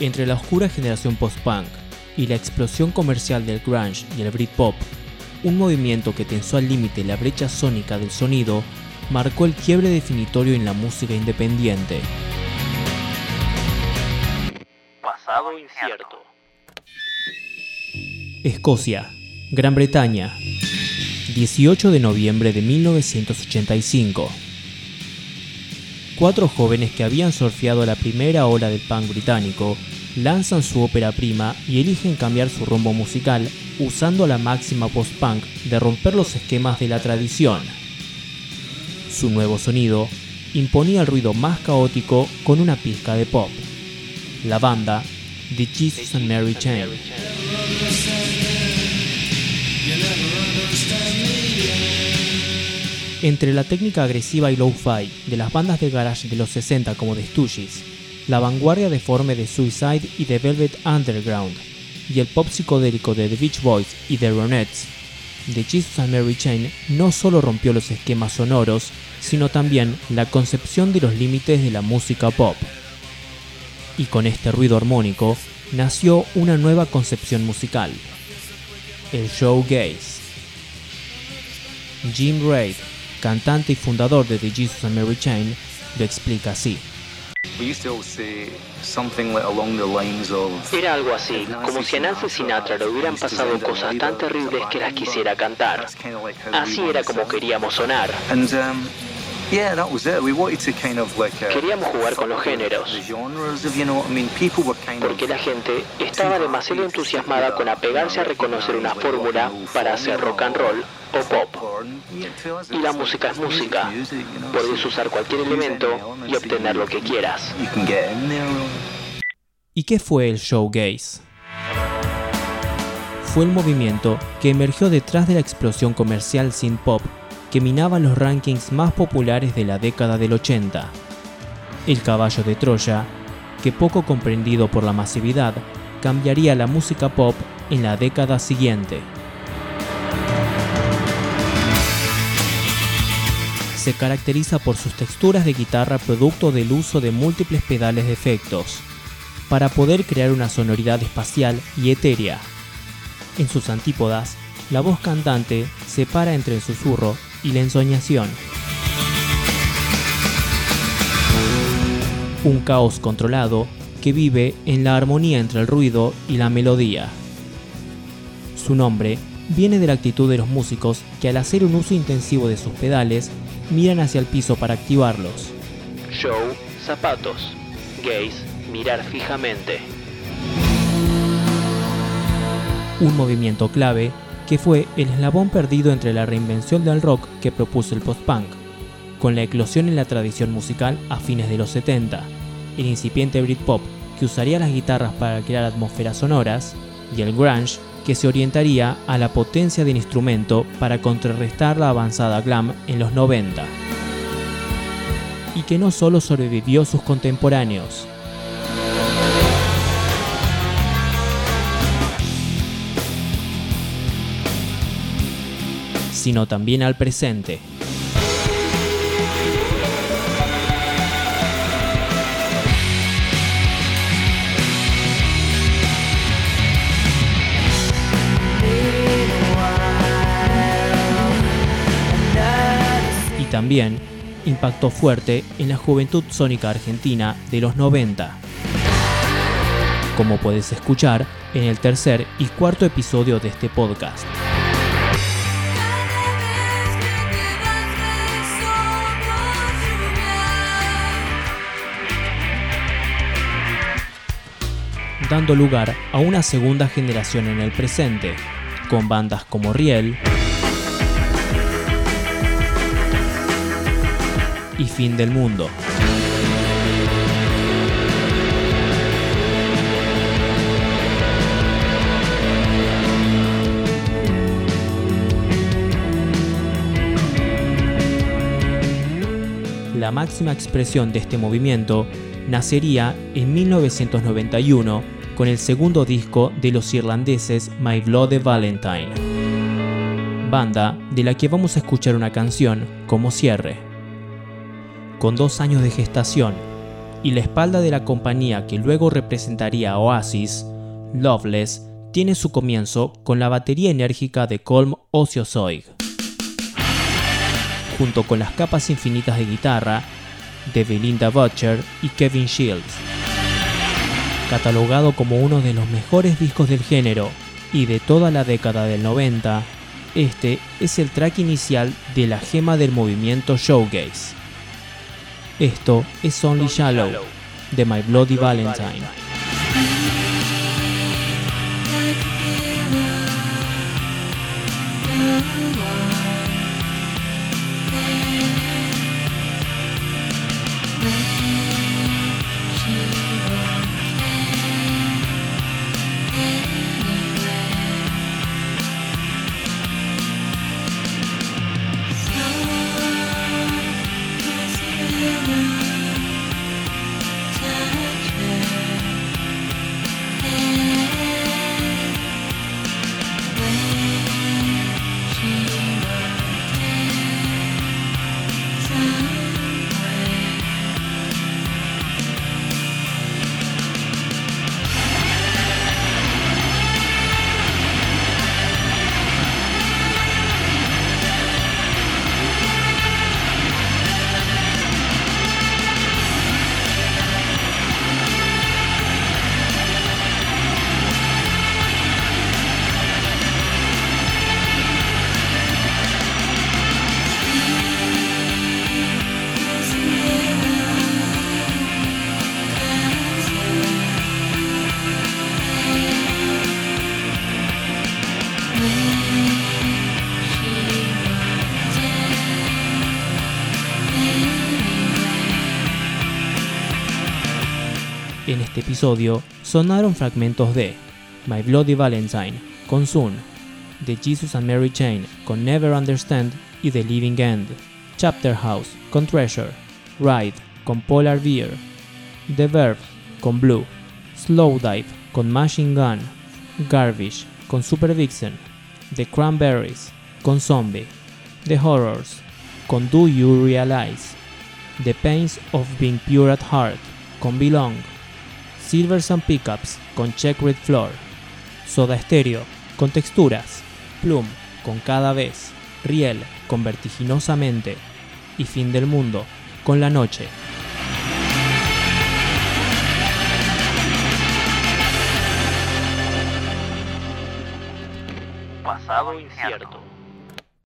Entre la oscura generación post-punk y la explosión comercial del grunge y el Britpop, un movimiento que tensó al límite la brecha sónica del sonido marcó el quiebre definitorio en la música independiente. Pasado incierto. Escocia, Gran Bretaña, 18 de noviembre de 1985. Cuatro jóvenes que habían surfeado la primera ola del punk británico lanzan su ópera prima y eligen cambiar su rumbo musical usando la máxima post-punk de romper los esquemas de la tradición. Su nuevo sonido imponía el ruido más caótico con una pizca de pop. La banda, The Jesus and Mary Chain. Entre la técnica agresiva y low-fi de las bandas de garage de los 60 como The Stooges, la vanguardia deforme de Suicide y The Velvet Underground, y el pop psicodélico de The Beach Boys y The Ronettes, The Jesus and Mary Chain no solo rompió los esquemas sonoros, sino también la concepción de los límites de la música pop. Y con este ruido armónico nació una nueva concepción musical, el showgaze. Jim Reid, cantante y fundador de The Jesus and Mary Chain, lo explica así. Era algo así, como si a Nancy Sinatra le hubieran pasado cosas tan terribles que las quisiera cantar. Así era como queríamos sonar. Queríamos jugar con los géneros. Porque la gente estaba demasiado entusiasmada con apegarse a reconocer una fórmula para hacer rock and roll o pop. Y la música es música. Puedes usar cualquier elemento y obtener lo que quieras. ¿Y qué fue el showgaze? Fue el movimiento que emergió detrás de la explosión comercial sin pop que minaba los rankings más populares de la década del 80. El caballo de Troya, que poco comprendido por la masividad, cambiaría la música pop en la década siguiente. Se caracteriza por sus texturas de guitarra producto del uso de múltiples pedales de efectos, para poder crear una sonoridad espacial y etérea. En sus antípodas, la voz cantante separa entre el susurro y la ensoñación. Un caos controlado que vive en la armonía entre el ruido y la melodía. Su nombre viene de la actitud de los músicos que al hacer un uso intensivo de sus pedales miran hacia el piso para activarlos. Show, zapatos. Gaze, mirar fijamente. Un movimiento clave que fue el eslabón perdido entre la reinvención del rock que propuso el post-punk, con la eclosión en la tradición musical a fines de los 70, el incipiente Britpop que usaría las guitarras para crear atmósferas sonoras, y el grunge que se orientaría a la potencia del instrumento para contrarrestar la avanzada glam en los 90. Y que no solo sobrevivió sus contemporáneos, sino también al presente. Y también impactó fuerte en la juventud sónica argentina de los 90. Como puedes escuchar en el tercer y cuarto episodio de este podcast. Dando lugar a una segunda generación en el presente, con bandas como Riel y Fin del Mundo. La máxima expresión de este movimiento nacería en 1991 con el segundo disco de los irlandeses My Blood Valentine, banda de la que vamos a escuchar una canción como cierre. Con dos años de gestación, y la espalda de la compañía que luego representaría Oasis, Loveless, tiene su comienzo con la batería enérgica de Colm Ociozoig, junto con las capas infinitas de guitarra de Belinda Butcher y Kevin Shields. Catalogado como uno de los mejores discos del género y de toda la década del 90, este es el track inicial de la gema del movimiento showgaze. Esto es Only Shallow de My Bloody Valentine. En este episodio sonaron fragmentos de My Bloody Valentine con Soon, The Jesus and Mary Chain con Never Understand y The Living End, Chapter House con Treasure, Ride con Polar Bear, The Verb con Blue, Slow Dive con Machine Gun, Garbage con Super Vixen, The Cranberries con Zombie, The Horrors con Do You Realize, The Pains of Being Pure at Heart con Belong, Silvers and Pickups con Check Red Floor, Soda Stereo con Texturas, Plum con Cada Vez, Riel con Vertiginosamente y Fin del Mundo con La Noche. Pasado incierto.